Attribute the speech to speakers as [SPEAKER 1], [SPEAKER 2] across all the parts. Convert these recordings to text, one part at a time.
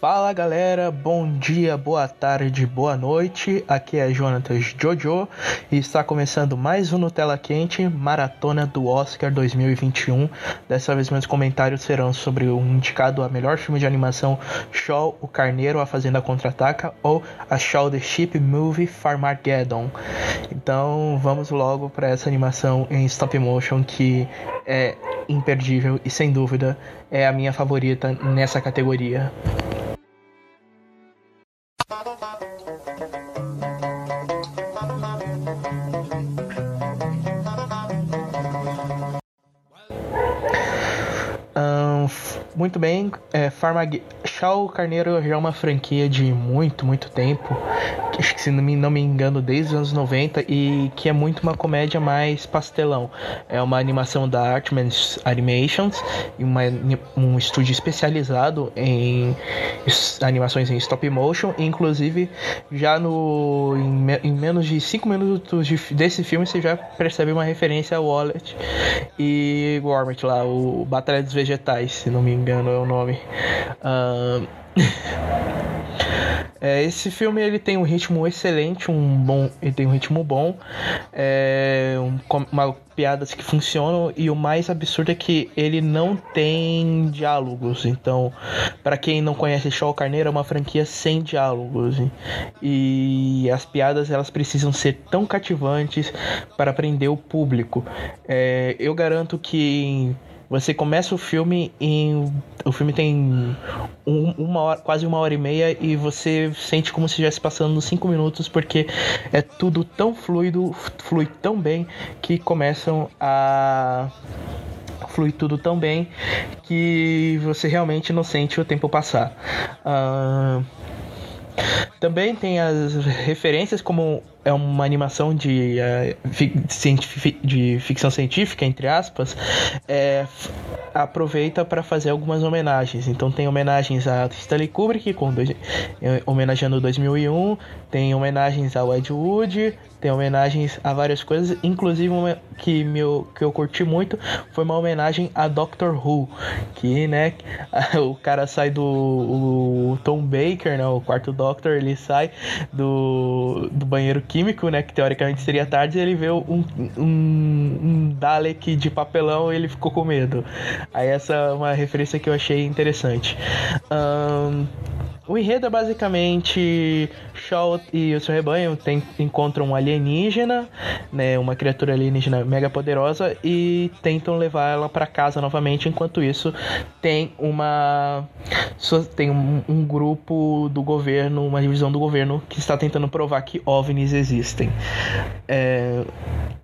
[SPEAKER 1] Fala galera, bom dia, boa tarde, boa noite. Aqui é Jonatas Jojo e está começando mais um Nutella Quente Maratona do Oscar 2021. Dessa vez meus comentários serão sobre o indicado a melhor filme de animação Shaw, O Carneiro, A Fazenda Contra-Ataca ou a Shaw the Ship Movie Farmageddon. Então vamos logo para essa animação em stop motion que é imperdível e sem dúvida é a minha favorita nessa categoria. Muito bem, é, Farmag... Shaw Carneiro já é uma franquia de muito, muito tempo. Acho que se não me, não me engano, desde os anos 90 e que é muito uma comédia mais pastelão. É uma animação da Artman's Animations, uma, um estúdio especializado em animações em stop motion. Inclusive, já no em, em menos de 5 minutos de, desse filme você já percebe uma referência ao Wallet e Gormit lá, o Batalha dos Vegetais, se não me engano é o nome. Uh... É, esse filme ele tem um ritmo excelente, um bom, ele tem um ritmo bom, é, um, uma, piadas que funcionam e o mais absurdo é que ele não tem diálogos. Então, para quem não conhece Shaw Carneiro, é uma franquia sem diálogos e as piadas elas precisam ser tão cativantes para prender o público. É, eu garanto que você começa o filme em. O filme tem um, uma hora, quase uma hora e meia e você sente como se estivesse passando cinco minutos, porque é tudo tão fluido, flui tão bem que começam a flui tudo tão bem que você realmente não sente o tempo passar. Uh, também tem as referências como é uma animação de, uh, de ficção científica, entre aspas, é, aproveita para fazer algumas homenagens. Então tem homenagens a Stanley Kubrick, com dois, eh, homenageando 2001, tem homenagens ao Ed Wood, tem homenagens a várias coisas, inclusive uma que, meu, que eu curti muito foi uma homenagem a Doctor Who, que, né, o cara sai do Tom Baker, né, o quarto Doctor, ele sai do, do banheiro químico, né, que teoricamente seria tarde, ele vê um, um, um Dalek de papelão e ele ficou com medo. Aí essa é uma referência que eu achei interessante. Um, o enredo é basicamente Shaw e o seu rebanho tem, encontram um alienígena, né, uma criatura alienígena mega poderosa e tentam levar ela para casa novamente. Enquanto isso, tem uma tem um, um, grupo do governo, uma divisão do governo que está tentando provar que ovnis existem. É,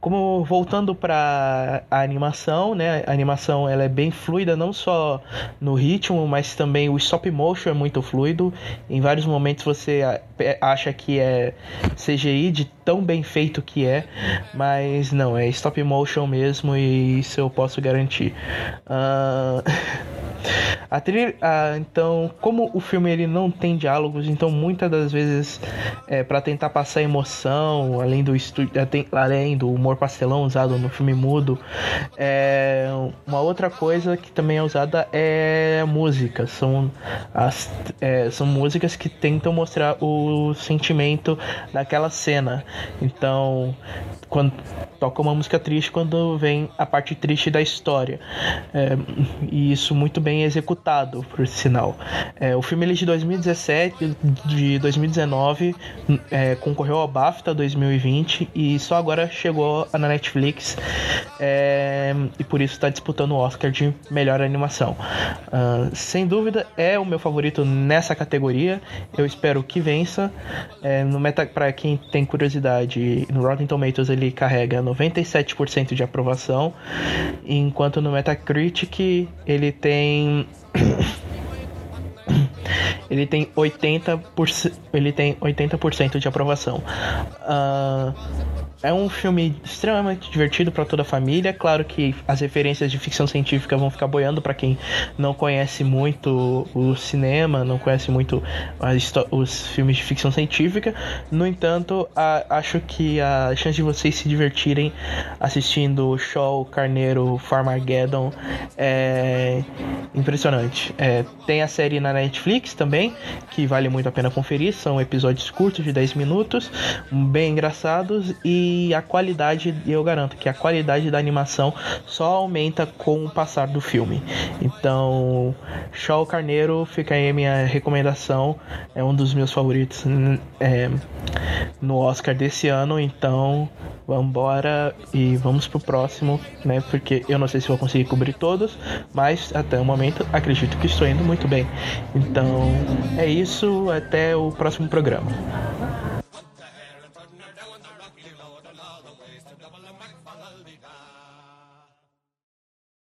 [SPEAKER 1] como voltando para a animação, né? A animação ela é bem fluida, não só no ritmo, mas também o stop motion é muito fluido. Em vários momentos você acha que é CGI de tão bem feito que é, mas não, é stop motion mesmo e isso eu posso garantir. Uh... A trilha, ah, então, como o filme ele não tem diálogos, então muitas das vezes é, para tentar passar emoção, além do além do humor pastelão usado no filme mudo, é, uma outra coisa que também é usada é música. São as é, são músicas que tentam mostrar o sentimento daquela cena. Então, quando toca uma música triste quando vem a parte triste da história. É, e isso muito bem executado, por sinal. É, o filme ele é de 2017, de 2019, é, concorreu ao BAFTA 2020 e só agora chegou na Netflix é, e por isso está disputando o Oscar de melhor animação. Uh, sem dúvida é o meu favorito nessa categoria. Eu espero que vença. É, no meta para quem tem curiosidade, no Rotten Tomatoes ele carrega 97% de aprovação, enquanto no Metacritic ele tem 嗯。Ele tem 80%, ele tem 80% de aprovação. Uh, é um filme extremamente divertido para toda a família. Claro que as referências de ficção científica vão ficar boiando para quem não conhece muito o cinema, não conhece muito os filmes de ficção científica. No entanto, a, acho que a chance de vocês se divertirem assistindo Shaw, Carneiro, Farmageddon é impressionante. É, tem a série na Netflix também, que vale muito a pena conferir. São episódios curtos de 10 minutos, bem engraçados e a qualidade, eu garanto que a qualidade da animação só aumenta com o passar do filme. Então, Shaw Carneiro fica aí a minha recomendação, é um dos meus favoritos é, no Oscar desse ano, então vamos embora e vamos pro próximo, né? Porque eu não sei se vou conseguir cobrir todos, mas até o momento acredito que estou indo muito bem. Então é isso, até o próximo programa.